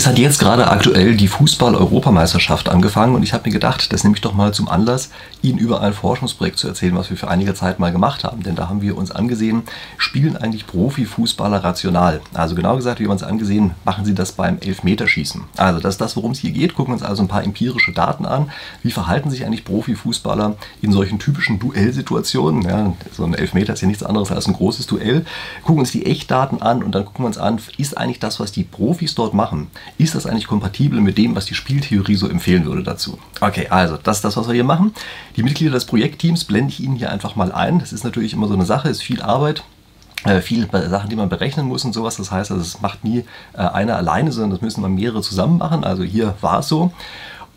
Es hat jetzt gerade aktuell die Fußball-Europameisterschaft angefangen und ich habe mir gedacht, das nehme ich doch mal zum Anlass, Ihnen über ein Forschungsprojekt zu erzählen, was wir für einige Zeit mal gemacht haben. Denn da haben wir uns angesehen, spielen eigentlich Profifußballer rational? Also genau gesagt, wir haben uns angesehen, machen sie das beim Elfmeterschießen. Also das ist das, worum es hier geht. Gucken wir uns also ein paar empirische Daten an. Wie verhalten sich eigentlich Profifußballer in solchen typischen Duellsituationen? Ja, so ein Elfmeter ist ja nichts anderes als ein großes Duell. Gucken uns die Echtdaten an und dann gucken wir uns an, ist eigentlich das, was die Profis dort machen, ist das eigentlich kompatibel mit dem, was die Spieltheorie so empfehlen würde dazu? Okay, also das ist das, was wir hier machen. Die Mitglieder des Projektteams blende ich Ihnen hier einfach mal ein. Das ist natürlich immer so eine Sache, ist viel Arbeit äh, viele Sachen, die man berechnen muss und sowas. Das heißt, also, es macht nie äh, einer alleine, sondern das müssen wir mehrere zusammen machen. Also hier war es so.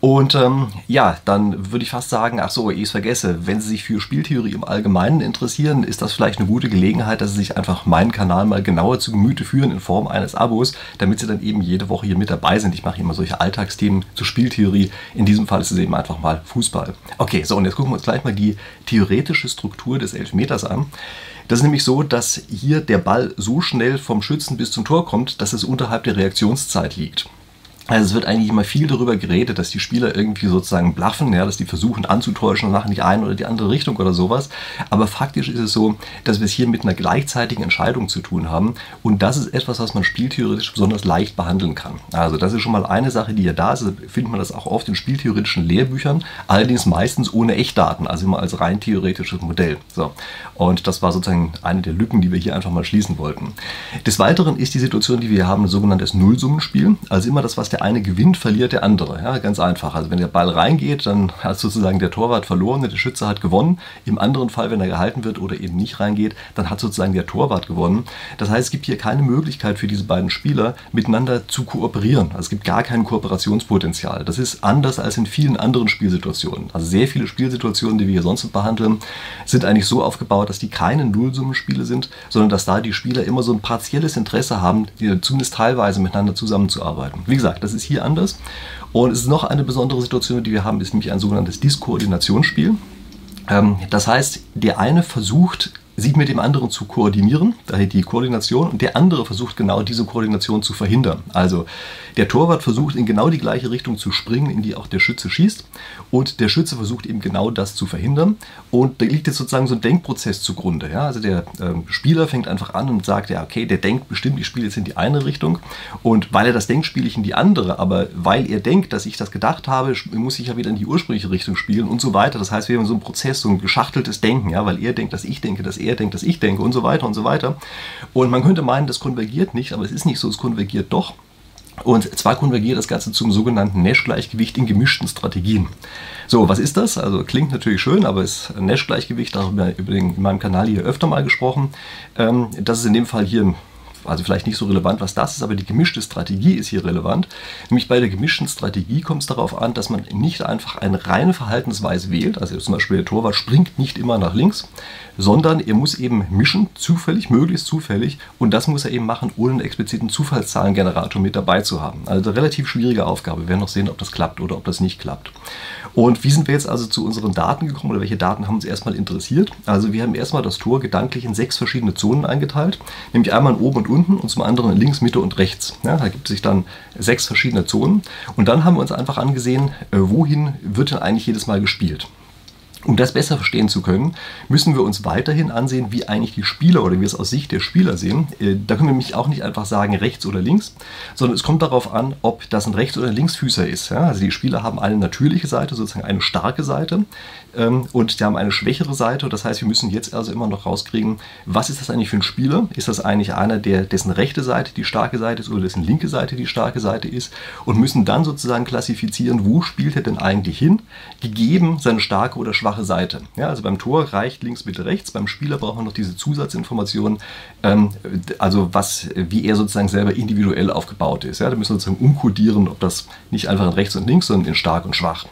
Und ähm, ja, dann würde ich fast sagen, ach so, ich es vergesse, wenn Sie sich für Spieltheorie im Allgemeinen interessieren, ist das vielleicht eine gute Gelegenheit, dass Sie sich einfach meinen Kanal mal genauer zu Gemüte führen in Form eines Abos, damit Sie dann eben jede Woche hier mit dabei sind. Ich mache immer solche Alltagsthemen zur Spieltheorie. In diesem Fall ist es eben einfach mal Fußball. Okay, so und jetzt gucken wir uns gleich mal die theoretische Struktur des Elfmeters an. Das ist nämlich so, dass hier der Ball so schnell vom Schützen bis zum Tor kommt, dass es unterhalb der Reaktionszeit liegt. Also es wird eigentlich immer viel darüber geredet, dass die Spieler irgendwie sozusagen bluffen, ja, dass die versuchen anzutäuschen und machen die eine oder die andere Richtung oder sowas. Aber faktisch ist es so, dass wir es hier mit einer gleichzeitigen Entscheidung zu tun haben. Und das ist etwas, was man spieltheoretisch besonders leicht behandeln kann. Also das ist schon mal eine Sache, die ja da ist. Also findet man das auch oft in spieltheoretischen Lehrbüchern, allerdings meistens ohne Echtdaten, also immer als rein theoretisches Modell. So. Und das war sozusagen eine der Lücken, die wir hier einfach mal schließen wollten. Des Weiteren ist die Situation, die wir hier haben, ein sogenanntes Nullsummenspiel. Also immer das, was der eine gewinnt, verliert der andere. Ja, ganz einfach. Also wenn der Ball reingeht, dann hat sozusagen der Torwart verloren, der Schütze hat gewonnen. Im anderen Fall, wenn er gehalten wird oder eben nicht reingeht, dann hat sozusagen der Torwart gewonnen. Das heißt, es gibt hier keine Möglichkeit für diese beiden Spieler miteinander zu kooperieren. Also es gibt gar kein Kooperationspotenzial. Das ist anders als in vielen anderen Spielsituationen. Also sehr viele Spielsituationen, die wir hier sonst behandeln, sind eigentlich so aufgebaut, dass die keine Nullsummenspiele sind, sondern dass da die Spieler immer so ein partielles Interesse haben, zumindest teilweise miteinander zusammenzuarbeiten. Wie gesagt, das ist hier anders. Und es ist noch eine besondere Situation, die wir haben, ist nämlich ein sogenanntes Diskoordinationsspiel. Ähm, das heißt, der eine versucht sich mit dem anderen zu koordinieren, daher die Koordination, und der andere versucht genau diese Koordination zu verhindern. Also der Torwart versucht in genau die gleiche Richtung zu springen, in die auch der Schütze schießt, und der Schütze versucht eben genau das zu verhindern. Und da liegt jetzt sozusagen so ein Denkprozess zugrunde. Ja? Also der ähm, Spieler fängt einfach an und sagt, ja, okay, der denkt bestimmt, ich spiele jetzt in die eine Richtung, und weil er das denkt, spiele ich in die andere, aber weil er denkt, dass ich das gedacht habe, muss ich ja wieder in die ursprüngliche Richtung spielen und so weiter. Das heißt, wir haben so einen Prozess, so ein geschachteltes Denken, ja, weil er denkt, dass ich denke, dass er er denkt, dass ich denke und so weiter und so weiter. Und man könnte meinen, das konvergiert nicht, aber es ist nicht so, es konvergiert doch. Und zwar konvergiert das Ganze zum sogenannten Nash-Gleichgewicht in gemischten Strategien. So, was ist das? Also klingt natürlich schön, aber ist Nash-Gleichgewicht, darüber über den, in meinem Kanal hier öfter mal gesprochen. Ähm, das ist in dem Fall hier also vielleicht nicht so relevant, was das ist, aber die gemischte Strategie ist hier relevant. Nämlich bei der gemischten Strategie kommt es darauf an, dass man nicht einfach eine reine Verhaltensweise wählt, also zum Beispiel der Torwart springt nicht immer nach links, sondern er muss eben mischen, zufällig, möglichst zufällig, und das muss er eben machen, ohne einen expliziten Zufallszahlengenerator mit dabei zu haben. Also eine relativ schwierige Aufgabe. Wir werden noch sehen, ob das klappt oder ob das nicht klappt. Und wie sind wir jetzt also zu unseren Daten gekommen oder welche Daten haben uns erstmal interessiert? Also wir haben erstmal das Tor gedanklich in sechs verschiedene Zonen eingeteilt, nämlich einmal in oben und unten und zum anderen in links, Mitte und rechts. Ja, da gibt es sich dann sechs verschiedene Zonen. Und dann haben wir uns einfach angesehen, äh, wohin wird denn eigentlich jedes Mal gespielt. Um das besser verstehen zu können, müssen wir uns weiterhin ansehen, wie eigentlich die Spieler oder wir es aus Sicht der Spieler sehen. Äh, da können wir nämlich auch nicht einfach sagen rechts oder links, sondern es kommt darauf an, ob das ein Rechts- oder Linksfüßer ist. Also die Spieler haben eine natürliche Seite, sozusagen eine starke Seite ähm, und die haben eine schwächere Seite. Das heißt, wir müssen jetzt also immer noch rauskriegen, was ist das eigentlich für ein Spieler? Ist das eigentlich einer, der, dessen rechte Seite die starke Seite ist oder dessen linke Seite die starke Seite ist? Und müssen dann sozusagen klassifizieren, wo spielt er denn eigentlich hin, gegeben seine starke oder schwache schwache Seite. Ja, also beim Tor reicht links, Mitte, rechts. Beim Spieler braucht man noch diese Zusatzinformationen, ähm, also was, wie er sozusagen selber individuell aufgebaut ist. Ja, da müssen wir sozusagen umkodieren, ob das nicht einfach in rechts und links, sondern in stark und schwach.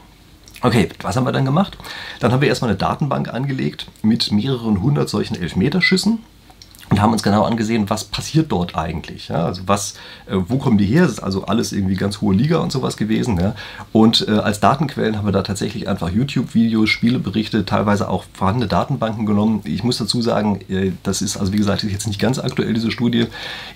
Okay, was haben wir dann gemacht? Dann haben wir erstmal eine Datenbank angelegt mit mehreren hundert solchen Elfmeterschüssen und haben uns genau angesehen, was passiert dort eigentlich. Ja? Also was, äh, wo kommen die her? Das ist also alles irgendwie ganz hohe Liga und sowas gewesen. Ja? Und äh, als Datenquellen haben wir da tatsächlich einfach YouTube-Videos, Spieleberichte, teilweise auch vorhandene Datenbanken genommen. Ich muss dazu sagen, äh, das ist also wie gesagt jetzt nicht ganz aktuell diese Studie.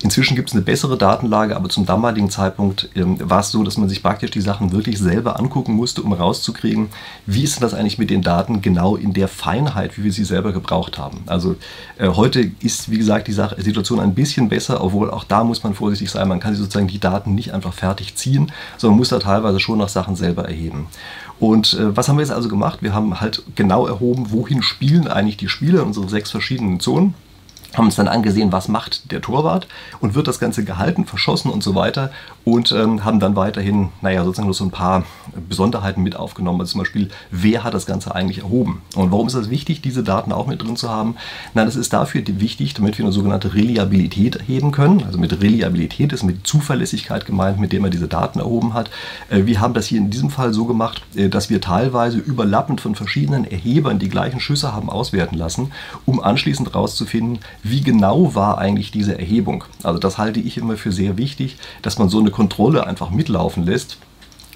Inzwischen gibt es eine bessere Datenlage, aber zum damaligen Zeitpunkt ähm, war es so, dass man sich praktisch die Sachen wirklich selber angucken musste, um rauszukriegen, wie ist das eigentlich mit den Daten genau in der Feinheit, wie wir sie selber gebraucht haben. Also äh, heute ist wie gesagt gesagt, die Situation ein bisschen besser, obwohl auch da muss man vorsichtig sein. Man kann sich sozusagen die Daten nicht einfach fertig ziehen, sondern muss da teilweise schon noch Sachen selber erheben. Und äh, was haben wir jetzt also gemacht? Wir haben halt genau erhoben, wohin spielen eigentlich die Spieler in unsere sechs verschiedenen Zonen haben uns dann angesehen, was macht der Torwart und wird das Ganze gehalten, verschossen und so weiter und ähm, haben dann weiterhin, naja, sozusagen nur so ein paar Besonderheiten mit aufgenommen. Also zum Beispiel, wer hat das Ganze eigentlich erhoben? Und warum ist es wichtig, diese Daten auch mit drin zu haben? Na, das ist dafür wichtig, damit wir eine sogenannte Reliabilität erheben können. Also mit Reliabilität ist mit Zuverlässigkeit gemeint, mit dem man diese Daten erhoben hat. Äh, wir haben das hier in diesem Fall so gemacht, äh, dass wir teilweise überlappend von verschiedenen Erhebern die gleichen Schüsse haben auswerten lassen, um anschließend herauszufinden, wie genau war eigentlich diese Erhebung. Also das halte ich immer für sehr wichtig, dass man so eine Kontrolle einfach mitlaufen lässt,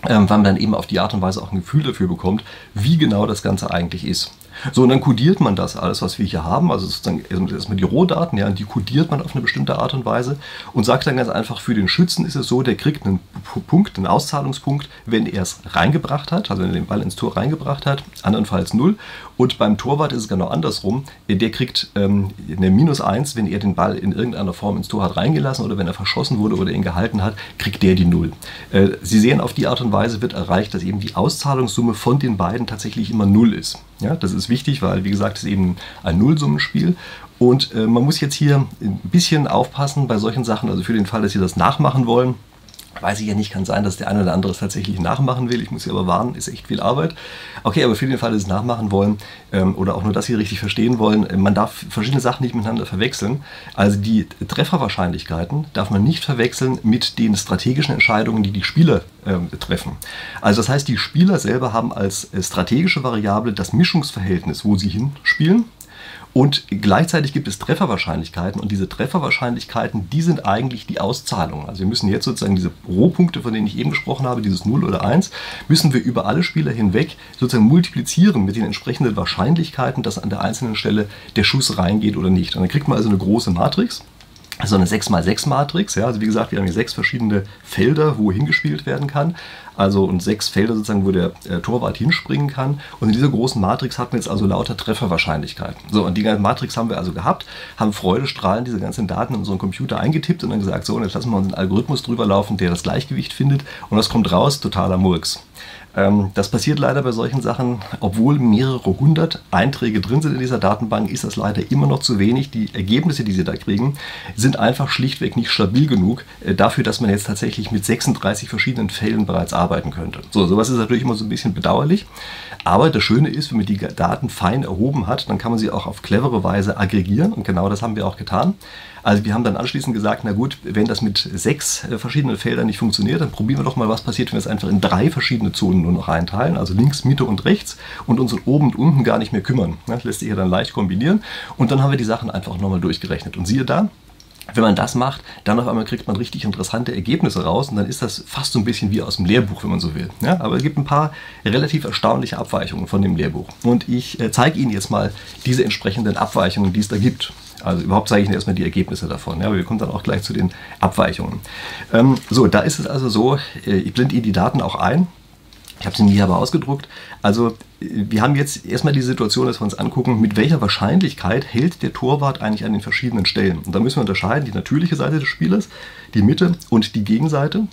ähm, weil man dann eben auf die Art und Weise auch ein Gefühl dafür bekommt, wie genau das Ganze eigentlich ist. So, und dann kodiert man das alles, was wir hier haben, also sozusagen erstmal die Rohdaten, ja, die kodiert man auf eine bestimmte Art und Weise und sagt dann ganz einfach, für den Schützen ist es so, der kriegt einen Punkt, einen Auszahlungspunkt, wenn er es reingebracht hat, also wenn er den Ball ins Tor reingebracht hat, andernfalls null. Und beim Torwart ist es genau andersrum, der kriegt ähm, eine Minus 1, wenn er den Ball in irgendeiner Form ins Tor hat reingelassen oder wenn er verschossen wurde oder ihn gehalten hat, kriegt der die Null. Äh, Sie sehen, auf die Art und Weise wird erreicht, dass eben die Auszahlungssumme von den beiden tatsächlich immer Null ist. Ja, das ist wichtig, weil, wie gesagt, es ist eben ein Nullsummenspiel. Und äh, man muss jetzt hier ein bisschen aufpassen bei solchen Sachen, also für den Fall, dass Sie das nachmachen wollen. Weiß ich ja nicht, kann sein, dass der eine oder andere es tatsächlich nachmachen will. Ich muss Sie aber warnen, ist echt viel Arbeit. Okay, aber für den Fall, dass Sie es nachmachen wollen ähm, oder auch nur das hier richtig verstehen wollen, äh, man darf verschiedene Sachen nicht miteinander verwechseln. Also die Trefferwahrscheinlichkeiten darf man nicht verwechseln mit den strategischen Entscheidungen, die die Spieler ähm, treffen. Also das heißt, die Spieler selber haben als äh, strategische Variable das Mischungsverhältnis, wo sie hinspielen. Und gleichzeitig gibt es Trefferwahrscheinlichkeiten und diese Trefferwahrscheinlichkeiten, die sind eigentlich die Auszahlungen. Also wir müssen jetzt sozusagen diese Rohpunkte, von denen ich eben gesprochen habe, dieses 0 oder 1, müssen wir über alle Spieler hinweg sozusagen multiplizieren mit den entsprechenden Wahrscheinlichkeiten, dass an der einzelnen Stelle der Schuss reingeht oder nicht. Und dann kriegt man also eine große Matrix so eine 6x6-Matrix. Ja? Also wie gesagt, wir haben hier sechs verschiedene Felder, wo hingespielt werden kann. Also und sechs Felder sozusagen, wo der äh, Torwart hinspringen kann. Und in dieser großen Matrix hatten wir jetzt also lauter Trefferwahrscheinlichkeiten. So, und die ganze Matrix haben wir also gehabt, haben freudestrahlend diese ganzen Daten in unseren Computer eingetippt und dann gesagt, so, und jetzt lassen wir uns einen Algorithmus drüber laufen, der das Gleichgewicht findet. Und das kommt raus, totaler Murks. Ähm, das passiert leider bei solchen Sachen, obwohl mehrere hundert Einträge drin sind in dieser Datenbank, ist das leider immer noch zu wenig. Die Ergebnisse, die Sie da kriegen, sind einfach schlichtweg nicht stabil genug äh, dafür, dass man jetzt tatsächlich mit 36 verschiedenen Fällen bereits arbeiten könnte. So, sowas ist natürlich immer so ein bisschen bedauerlich. Aber das Schöne ist, wenn man die Daten fein erhoben hat, dann kann man sie auch auf clevere Weise aggregieren und genau das haben wir auch getan. Also wir haben dann anschließend gesagt, na gut, wenn das mit sechs äh, verschiedenen Feldern nicht funktioniert, dann probieren wir doch mal, was passiert, wenn wir es einfach in drei verschiedene Zonen nur noch einteilen, also links, Mitte und rechts und uns oben und unten gar nicht mehr kümmern. Das lässt sich ja dann leicht kombinieren und dann haben wir die Sachen einfach nochmal durchgerechnet. Und siehe da, wenn man das macht, dann auf einmal kriegt man richtig interessante Ergebnisse raus und dann ist das fast so ein bisschen wie aus dem Lehrbuch, wenn man so will. Ja, aber es gibt ein paar relativ erstaunliche Abweichungen von dem Lehrbuch. Und ich äh, zeige Ihnen jetzt mal diese entsprechenden Abweichungen, die es da gibt. Also überhaupt zeige ich Ihnen erstmal die Ergebnisse davon. Ja, aber wir kommen dann auch gleich zu den Abweichungen. Ähm, so, da ist es also so, äh, ich blende Ihnen die Daten auch ein. Ich habe sie nie aber ausgedruckt. Also wir haben jetzt erstmal die Situation, dass wir uns angucken, mit welcher Wahrscheinlichkeit hält der Torwart eigentlich an den verschiedenen Stellen. Und da müssen wir unterscheiden, die natürliche Seite des Spielers, die Mitte und die Gegenseite.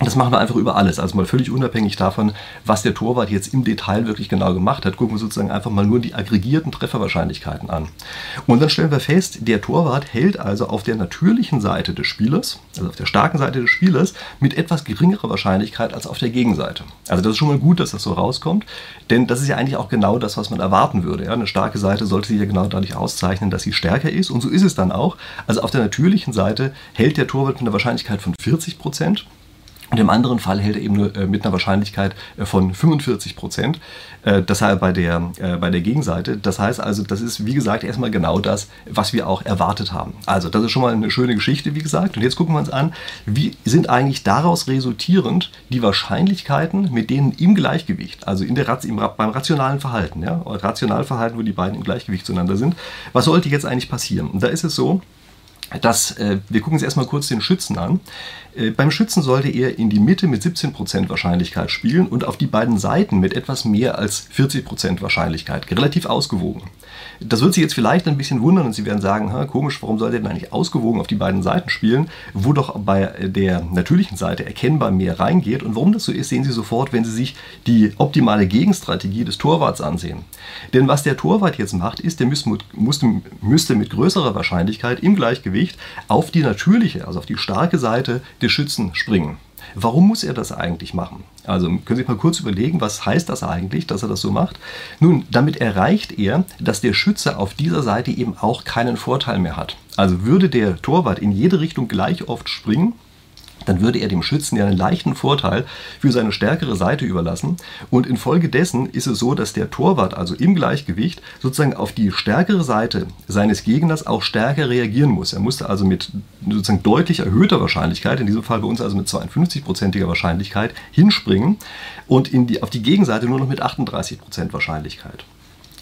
Das machen wir einfach über alles, also mal völlig unabhängig davon, was der Torwart jetzt im Detail wirklich genau gemacht hat. Gucken wir sozusagen einfach mal nur die aggregierten Trefferwahrscheinlichkeiten an. Und dann stellen wir fest, der Torwart hält also auf der natürlichen Seite des Spielers, also auf der starken Seite des Spielers, mit etwas geringerer Wahrscheinlichkeit als auf der Gegenseite. Also das ist schon mal gut, dass das so rauskommt, denn das ist ja eigentlich auch genau das, was man erwarten würde. Ja? Eine starke Seite sollte sich ja genau dadurch auszeichnen, dass sie stärker ist und so ist es dann auch. Also auf der natürlichen Seite hält der Torwart mit einer Wahrscheinlichkeit von 40 Prozent Und im anderen Fall hält er eben nur äh, mit einer Wahrscheinlichkeit äh, von 45 Prozent. Äh, das heißt bei der, bei der Gegenseite. Das heißt also, das ist wie gesagt erstmal genau das, was wir auch erwartet haben. Also das ist schon mal eine schöne Geschichte, wie gesagt. Und jetzt gucken wir uns an, wie sind eigentlich daraus resultierend die Wahrscheinlichkeiten, mit denen im Gleichgewicht, also in der, im, beim rationalen Verhalten, ja, Rationalverhalten, wo die beiden im Gleichgewicht zueinander sind, was sollte jetzt eigentlich passieren? Und da ist es so, dass äh, wir gucken uns erstmal kurz den Schützen an. Äh, beim Schützen sollte er in die Mitte mit 17% Wahrscheinlichkeit spielen und auf die beiden Seiten mit etwas mehr als 40% Wahrscheinlichkeit. Relativ ausgewogen. Das wird Sie jetzt vielleicht ein bisschen wundern und Sie werden sagen, komisch, warum soll der denn eigentlich ausgewogen auf die beiden Seiten spielen, wo doch bei der natürlichen Seite erkennbar mehr reingeht. Und warum das so ist, sehen Sie sofort, wenn Sie sich die optimale Gegenstrategie des Torwarts ansehen. Denn was der Torwart jetzt macht, ist, der müsste, müsste mit größerer Wahrscheinlichkeit im Gleichgewicht auf die natürliche, also auf die starke Seite des Schützen springen. Warum muss er das eigentlich machen? Also können Sie sich mal kurz überlegen, was heißt das eigentlich, dass er das so macht? Nun, damit erreicht er, dass der Schütze auf dieser Seite eben auch keinen Vorteil mehr hat. Also würde der Torwart in jede Richtung gleich oft springen, dann würde er dem Schützen ja einen leichten Vorteil für seine stärkere Seite überlassen. Und infolgedessen ist es so, dass der Torwart also im Gleichgewicht sozusagen auf die stärkere Seite seines Gegners auch stärker reagieren muss. Er musste also mit sozusagen deutlich erhöhter Wahrscheinlichkeit, in diesem Fall bei uns also mit 52-prozentiger Wahrscheinlichkeit, hinspringen und die, auf die Gegenseite nur noch mit 38 Prozent Wahrscheinlichkeit.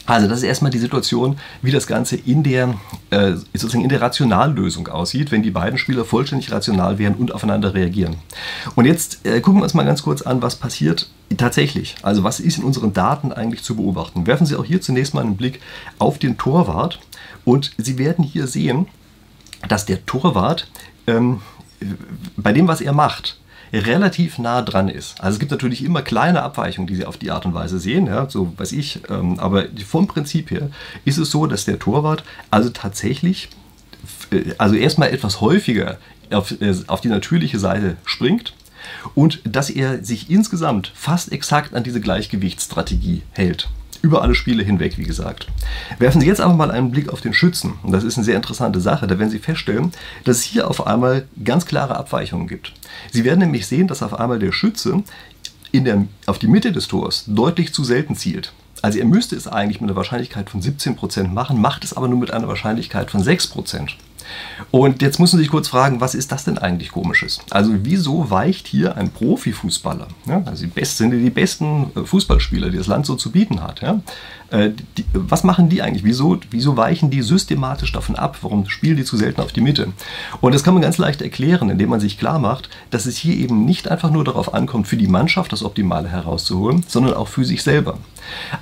Also das ist erstmal die Situation, wie das Ganze in der, äh, sozusagen in der Rationallösung aussieht, wenn die beiden Spieler vollständig rational wären und aufeinander reagieren. Und jetzt äh, gucken wir uns mal ganz kurz an, was passiert tatsächlich. Also was ist in unseren Daten eigentlich zu beobachten. Werfen Sie auch hier zunächst mal einen Blick auf den Torwart und Sie werden hier sehen, dass der Torwart ähm, bei dem, was er macht, relativ nah dran ist. Also es gibt natürlich immer kleine Abweichungen, die Sie auf die Art und Weise sehen, ja, so weiß ich, ähm, aber vom Prinzip her ist es so, dass der Torwart also tatsächlich, äh, also erstmal etwas häufiger auf, äh, auf die natürliche Seite springt und dass er sich insgesamt fast exakt an diese Gleichgewichtsstrategie hält über alle Spiele hinweg, wie gesagt. Werfen Sie jetzt aber mal einen Blick auf den Schützen. Und das ist eine sehr interessante Sache. Da werden Sie feststellen, dass es hier auf einmal ganz klare Abweichungen gibt. Sie werden nämlich sehen, dass auf einmal der Schütze der, auf die Mitte des Tors deutlich zu selten zielt. Also er müsste es eigentlich mit einer Wahrscheinlichkeit von 17% machen, macht es aber nur mit einer Wahrscheinlichkeit von 6%. Und jetzt muss man sich kurz fragen, was ist das denn eigentlich komisches? Also wieso weicht hier ein Profifußballer, ja, also die besten, sind die besten äh, Fußballspieler, die das Land so zu bieten hat, ja, äh, die, was machen die eigentlich? Wieso, wieso weichen die systematisch davon ab? Warum spielen die zu selten auf die Mitte? Und das kann man ganz leicht erklären, indem man sich klar macht, dass es hier eben nicht einfach nur darauf ankommt, für die Mannschaft das Optimale herauszuholen, sondern auch für sich selber.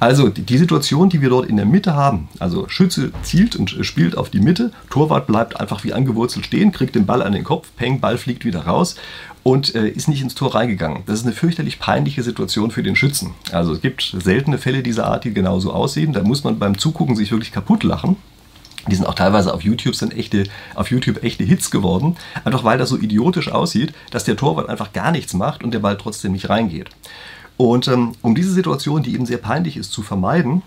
Also die Situation, die wir dort in der Mitte haben, also Schütze zielt und spielt auf die Mitte, Torwart bleibt einfach wie angewurzelt stehen, kriegt den Ball an den Kopf, Peng, Ball fliegt wieder raus und äh, ist nicht ins Tor reingegangen. Das ist eine fürchterlich peinliche Situation für den Schützen. Also es gibt seltene Fälle dieser Art, die genauso aussehen. Da muss man beim Zugucken sich wirklich kaputt lachen. Die sind auch teilweise auf YouTube, sind echte, auf YouTube echte Hits geworden, einfach weil das so idiotisch aussieht, dass der Torwart einfach gar nichts macht und der Ball trotzdem nicht reingeht. Und ähm, um diese Situation, die eben sehr peinlich ist, zu vermeiden,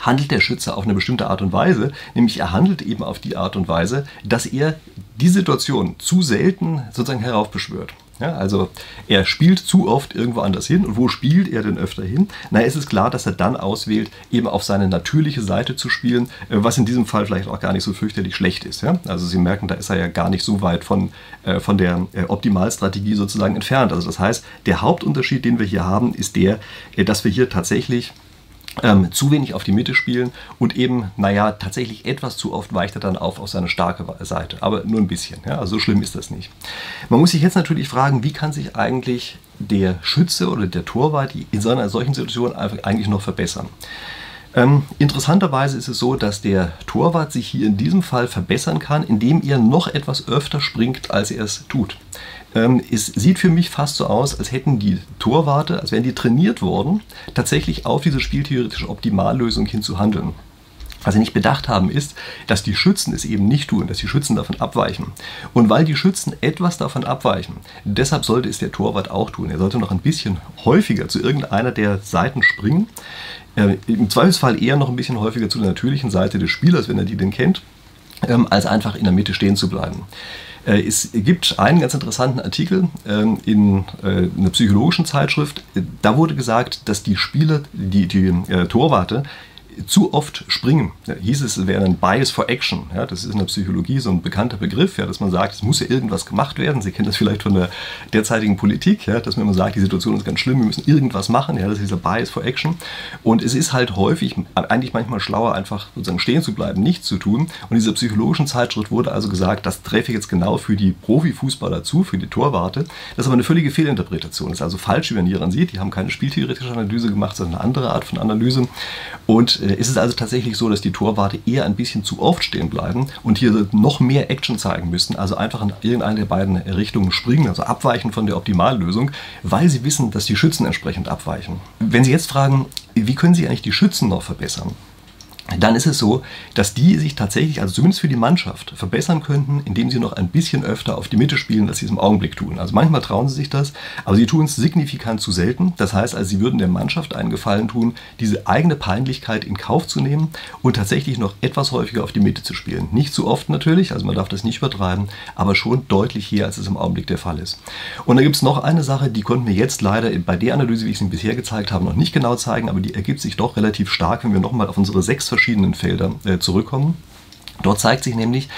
handelt der Schütze auf eine bestimmte Art und Weise, nämlich er handelt eben auf die Art und Weise, dass er die Situation zu selten sozusagen heraufbeschwört. Ja, also er spielt zu oft irgendwo anders hin. Und wo spielt er denn öfter hin? Na, es ist klar, dass er dann auswählt, eben auf seine natürliche Seite zu spielen, äh, was in diesem Fall vielleicht auch gar nicht so fürchterlich schlecht ist. Ja? Also Sie merken, da ist er ja gar nicht so weit von, äh, von der äh, Optimalstrategie sozusagen entfernt. Also das heißt, der Hauptunterschied, den wir hier haben, ist der, dass wir hier tatsächlich ähm, zu wenig auf die Mitte spielen und eben, naja, tatsächlich etwas zu oft weicht er dann auf auf seine starke Seite. Aber nur ein bisschen. Ja? Also so schlimm ist das nicht. Man muss sich jetzt natürlich fragen, wie kann sich eigentlich der Schütze oder der Torwart in so einer solchen Situation eigentlich noch verbessern? Ähm, interessanterweise ist es so, dass der Torwart sich hier in diesem Fall verbessern kann, indem er noch etwas öfter springt, als er es tut. Ähm, es sieht für mich fast so aus, als hätten die Torwarte, als wären die trainiert worden, tatsächlich auf diese spieltheoretische Optimallösung hin zu handeln. Was sie nicht bedacht haben, ist, dass die Schützen es eben nicht tun, dass die Schützen davon abweichen. Und weil die Schützen etwas davon abweichen, deshalb sollte es der Torwart auch tun. Er sollte noch ein bisschen häufiger zu irgendeiner der Seiten springen. Äh, Im Zweifelsfall eher noch ein bisschen häufiger zu der natürlichen Seite des Spielers, wenn er die denn kennt, ähm, als einfach in der Mitte stehen zu bleiben. Äh, es gibt einen ganz interessanten Artikel ähm, in äh, einer psychologischen Zeitschrift. Da wurde gesagt, dass die Spieler, die, die äh, Torwarte, zu oft springen. Da hieß es, es wäre ein Bias for Action. Ja, das ist in der Psychologie so ein bekannter Begriff, ja, dass man sagt, es muss ja irgendwas gemacht werden. Sie kennen das vielleicht von der derzeitigen Politik, ja, dass man immer sagt, die Situation ist ganz schlimm, wir müssen irgendwas machen. Ja, das ist dieser Bias for Action. Und es ist halt häufig, eigentlich manchmal schlauer, einfach sozusagen stehen zu bleiben, nichts zu tun. Und in dieser psychologischen Zeitschrift wurde also gesagt, das treffe jetzt genau für die Profifußballer zu, für die Torwarte. Das ist aber eine völlige Fehlinterpretation. Das ist also falsch, wie man hieran sieht. Die haben keine spieltheoretische Analyse gemacht, sondern eine andere Art von Analyse. Und ist es also tatsächlich so, dass die Torwarte eher ein bisschen zu oft stehen bleiben und hier noch mehr Action zeigen müssten, also einfach in irgendeine der beiden Richtungen springen, also abweichen von der Optimallösung, weil sie wissen, dass die Schützen entsprechend abweichen. Wenn Sie jetzt fragen, wie können Sie eigentlich die Schützen noch verbessern? Dann ist es so, dass die sich tatsächlich, also zumindest für die Mannschaft, verbessern könnten, indem sie noch ein bisschen öfter auf die Mitte spielen, als sie es im Augenblick tun. Also manchmal trauen sie sich das, aber sie tun es signifikant zu selten. Das heißt also, sie würden der Mannschaft einen Gefallen tun, diese eigene Peinlichkeit in Kauf zu nehmen und tatsächlich noch etwas häufiger auf die Mitte zu spielen. Nicht zu oft natürlich, also man darf das nicht übertreiben, aber schon deutlich hier, als es im Augenblick der Fall ist. Und da gibt es noch eine Sache, die konnten wir jetzt leider bei der Analyse, wie ich sie bisher gezeigt habe, noch nicht genau zeigen, aber die ergibt sich doch relativ stark, wenn wir nochmal auf unsere sechs verschiedenen Felder äh, zurückkommen. Dort zeigt sich nämlich,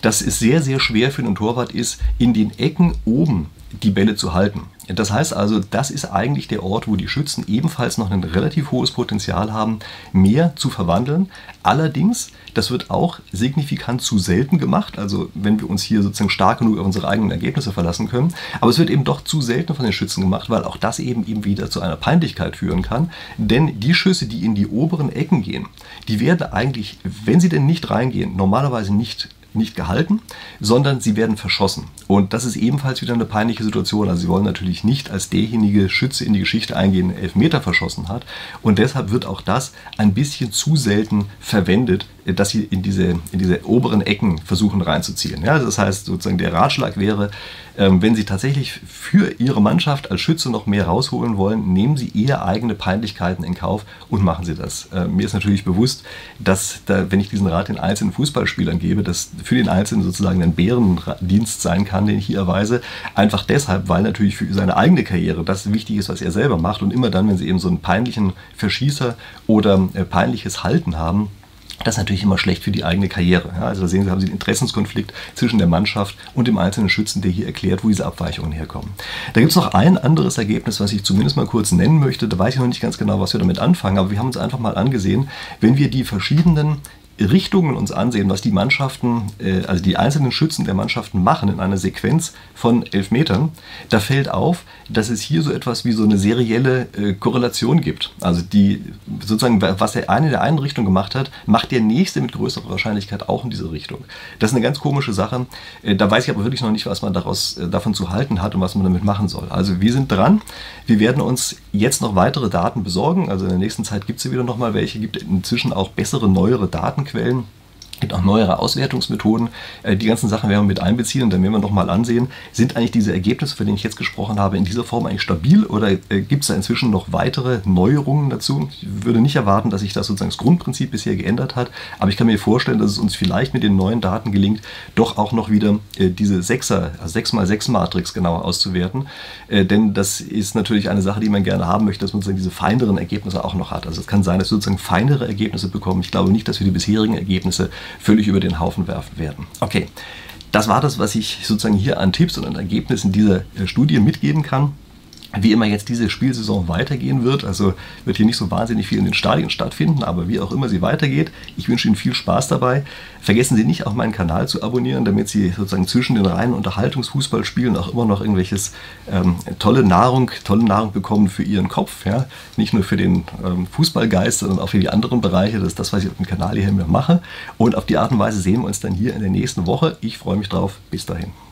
dass es sehr, sehr schwer für einen Torwart ist, in den Ecken oben die Bälle zu halten. Das heißt also, das ist eigentlich der Ort, wo die Schützen ebenfalls noch ein relativ hohes Potenzial haben, mehr zu verwandeln. Allerdings, das wird auch signifikant zu selten gemacht, also wenn wir uns hier sozusagen stark genug auf unsere eigenen Ergebnisse verlassen können. Aber es wird eben doch zu selten von den Schützen gemacht, weil auch das eben eben wieder zu einer Peinlichkeit führen kann. Denn die Schüsse, die in die oberen Ecken gehen, die werden eigentlich, wenn sie denn nicht reingehen, normalerweise nicht nicht gehalten, sondern sie werden verschossen. Und das ist ebenfalls wieder eine peinliche Situation. Also sie wollen natürlich nicht als derjenige Schütze in die Geschichte eingehen, der Elfmeter verschossen hat. Und deshalb wird auch das ein bisschen zu selten verwendet, dass sie in diese, in diese oberen Ecken versuchen reinzuziehen. Ja, das heißt, sozusagen der Ratschlag wäre, ähm, wenn Sie tatsächlich für Ihre Mannschaft als Schütze noch mehr rausholen wollen, nehmen Sie eher eigene Peinlichkeiten in Kauf und machen Sie das. Äh, mir ist natürlich bewusst, dass, da, wenn ich diesen Rat den einzelnen Fußballspielern gebe, das für den Einzelnen sozusagen ein Bärendienst sein kann, den ich hier erweise. Einfach deshalb, weil natürlich für seine eigene Karriere das wichtig ist, was er selber macht. Und immer dann, wenn Sie eben so einen peinlichen Verschießer oder äh, peinliches Halten haben, das ist natürlich immer schlecht für die eigene Karriere. Ja, also da sehen Sie, haben Sie den Interessenskonflikt zwischen der Mannschaft und dem einzelnen Schützen, der hier erklärt, wo diese Abweichungen herkommen. Da gibt es noch ein anderes Ergebnis, was ich zumindest mal kurz nennen möchte. Da weiß ich noch nicht ganz genau, was wir damit anfangen, aber wir haben uns einfach mal angesehen, wenn wir die verschiedenen Richtungen uns ansehen, was die Mannschaften, äh, also die einzelnen Schützen der Mannschaften machen in einer Sequenz von elf Metern, da fällt auf, dass es hier so etwas wie so eine serielle äh, Korrelation gibt. Also die sozusagen, was der eine in der einen Richtung gemacht hat, macht der nächste mit größerer Wahrscheinlichkeit auch in diese Richtung. Das ist eine ganz komische Sache. Äh, da weiß ich aber wirklich noch nicht, was man daraus davon zu halten hat und was man damit machen soll. Also wir sind dran. Wir werden uns jetzt noch weitere Daten besorgen. Also in der nächsten Zeit gibt es wieder noch mal welche. Gibt inzwischen auch bessere, neuere Daten Datenquellen gibt auch neuere Auswertungsmethoden. Äh, die ganzen Sachen werden wir mit einbeziehen und dann werden wir nochmal ansehen, sind eigentlich diese Ergebnisse, von denen ich jetzt gesprochen habe, in dieser Form eigentlich stabil oder äh, gibt es da inzwischen noch weitere Neuerungen dazu? Ich würde nicht erwarten, dass sich das sozusagen das Grundprinzip bisher geändert hat, aber ich kann mir vorstellen, dass es uns vielleicht mit den neuen Daten gelingt, doch auch noch wieder äh, diese 6er, also 6x6 Matrix genauer auszuwerten. Denn das ist natürlich eine Sache, die man gerne haben möchte, dass man sozusagen diese feineren Ergebnisse auch noch hat. Also es kann sein, dass wir sozusagen feinere Ergebnisse bekommen. Ich glaube nicht, dass wir die bisherigen Ergebnisse völlig über den Haufen werfen werden. Okay, das war das, was ich sozusagen hier an Tipps und an Ergebnissen dieser äh, Studie mitgeben kann wie immer jetzt diese Spielsaison weitergehen wird. Also wird hier nicht so wahnsinnig viel in den Stadien stattfinden, aber wie auch immer sie weitergeht, ich wünsche Ihnen viel Spaß dabei. Vergessen Sie nicht, auch meinen Kanal zu abonnieren, damit Sie sozusagen zwischen den reinen Unterhaltungsfußballspielen auch immer noch irgendwelches ähm, tolle Nahrung, tolle Nahrung bekommen für Ihren Kopf. Ja? Nicht nur für den ähm, Fußballgeist, sondern auch für die anderen Bereiche. Das ist das, was ich auf dem Kanal hier mache. Und auf die Art und Weise sehen wir uns dann hier in der nächsten Woche. Ich freue mich drauf. Bis dahin.